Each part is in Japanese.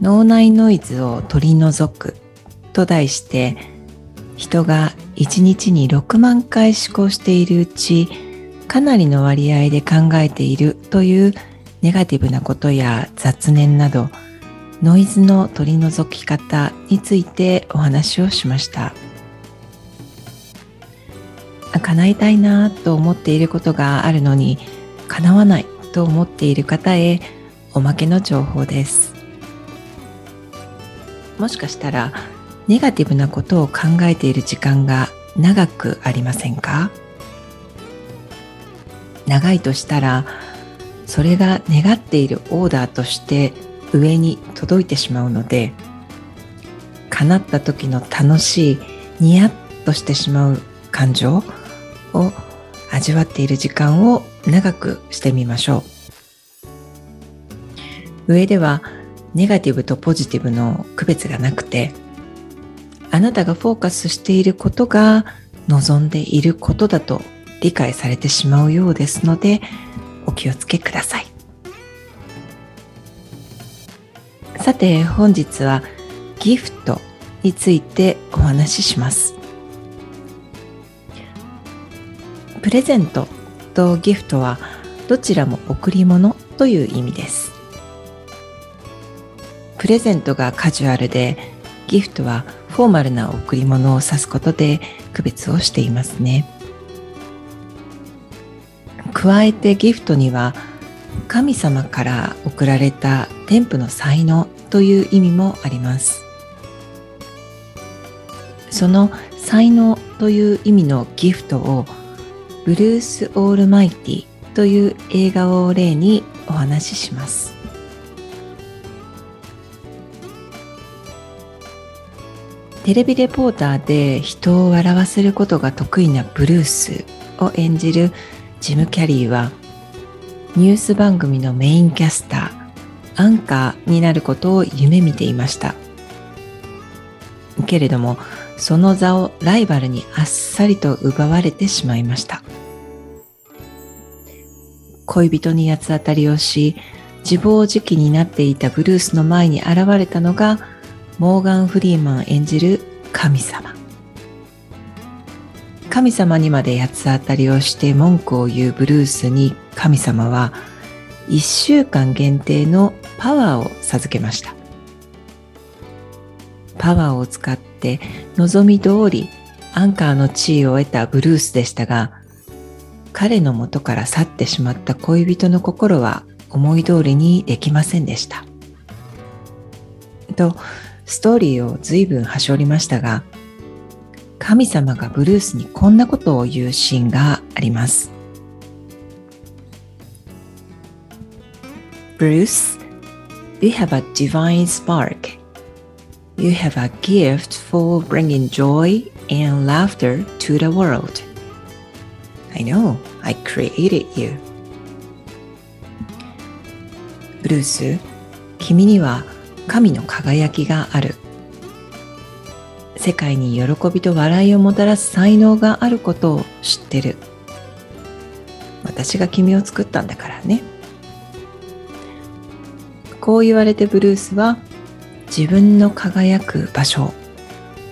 脳内ノイズを取り除くと題して人が1日に6万回思考しているうちかなりの割合で考えているというネガティブなことや雑念などノイズの取り除き方についてお話をしました。叶えたいなと思っていることがあるのに叶わないと思っている方へおまけの情報です。もしかしたらネガティブなことを考えている時間が長くありませんか？長いとしたらそれが願っているオーダーとして上に届いてしまうので叶った時の楽しいニヤッとしてしまう感情を味わっている時間を長くしてみましょう。上ではネガティブとポジティブの区別がなくてあなたがフォーカスしていることが望んでいることだと理解されてしまうようですのでお気をつけください。さて本日はギフトについてお話しします。プレゼントとギフトはどちらも贈り物という意味です。プレゼントがカジュアルでギフトはフォーマルな贈り物を指すことで区別をしていますね。加えてギフトには神様から贈られた天賦の才能という意味もあります。その才能という意味のギフトをブルース・オールマイティという映画を例にお話しします。テレビレポーターで人を笑わせることが得意なブルースを演じるジム・キャリーはニュース番組のメインキャスターアンカーになることを夢見ていました。けれどもその座をライバルにあっさりと奪われてしまいました。恋人に八つ当たりをし自暴自棄になっていたブルースの前に現れたのがモーガン・フリーマン演じる神様。神様にまで八つ当たりをして文句を言うブルースに神様は1週間限定のパワーを授けました。パワーを使って望み通りアンカーの地位を得たブルースでしたが彼の元から去ってしまった恋人の心は思い通りにできませんでした。とストーリーを随分はしょりましたが神様がブルースにこんなことを言うシーンがあります Bruce, you have a divine spark. You have a gift for bringing joy and laughter to the world. I know, I created you. ブルース、君には神の輝きがある。世界に喜びと笑いをもたらす才能があることを知ってる。私が君を作ったんだからね。こう言われてブルースは自分の輝く場所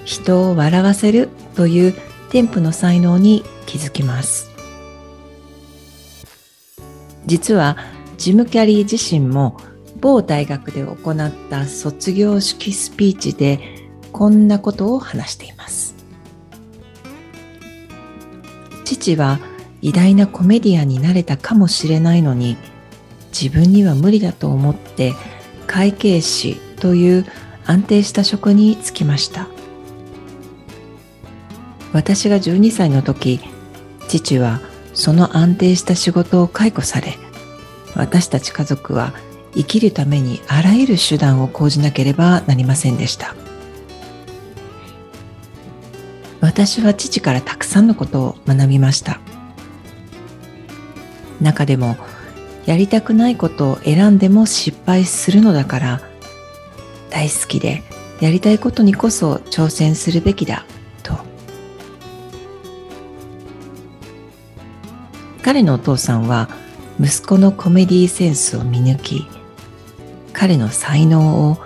人を笑わせるという天賦の才能に気づきます。実はジム・キャリー自身も某大学で行った卒業式スピーチでこんなことを話しています。父は偉大なコメディアンになれたかもしれないのに自分には無理だと思って会計士という安定した職に就きました。私が12歳の時父はその安定した仕事を解雇され私たち家族は生きるためにあらゆる手段を講じなければなりませんでした。私は父からたくさんのことを学びました。中でもやりたくないことを選んでも失敗するのだから大好きでやりたいことにこそ挑戦するべきだと。彼のお父さんは息子のコメディセンスを見抜き彼の才能を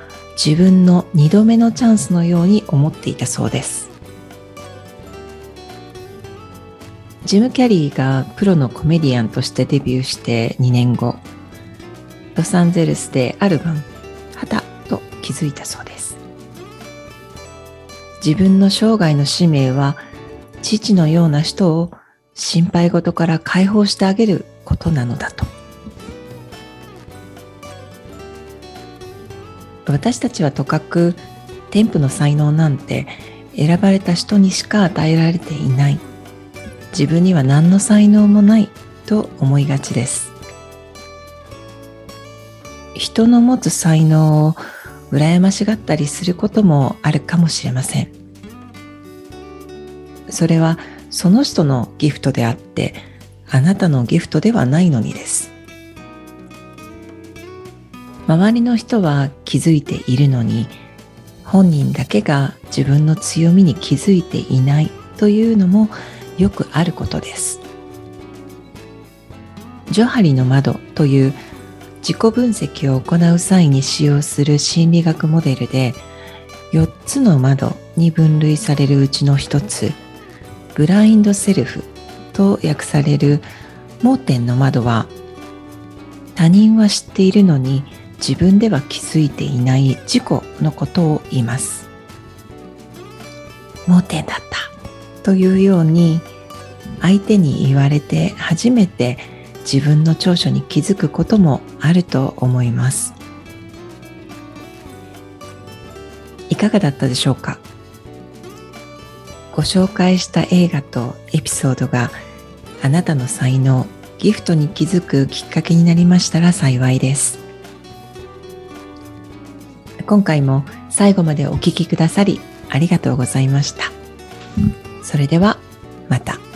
自分の二度目のチャンスのように思っていたそうです。ジム・キャリーがプロのコメディアンとしてデビューして2年後ロサンゼルスである晩はたと気づいたそうです。自分の生涯の使命は父のような人を心配事から解放してあげることなのだと。私たちはとかく天賦の才能なんて選ばれた人にしか与えられていない。自分には何の才能もないと思いがちです。人の持つ才能を羨ましがったりすることもあるかもしれません。それはその人のギフトであってあなたのギフトではないのにです。周りの人は気づいているのに本人だけが自分の強みに気づいていないというのもよくあることです。ジョハリの窓という自己分析を行う際に使用する心理学モデルで4つの窓に分類されるうちの1つブラインドセルフと訳される盲点の窓は他人は知っているのに自分では気づいていない自己のことを言います。盲点だったというように相手に言われて初めて自分の長所に気づくこともあると思います。いかがだったでしょうか？ご紹介した映画とエピソードがあなたの才能ギフトに気づくきっかけになりましたら幸いです。今回も最後までお聴きくださりありがとうございましたそれではまた。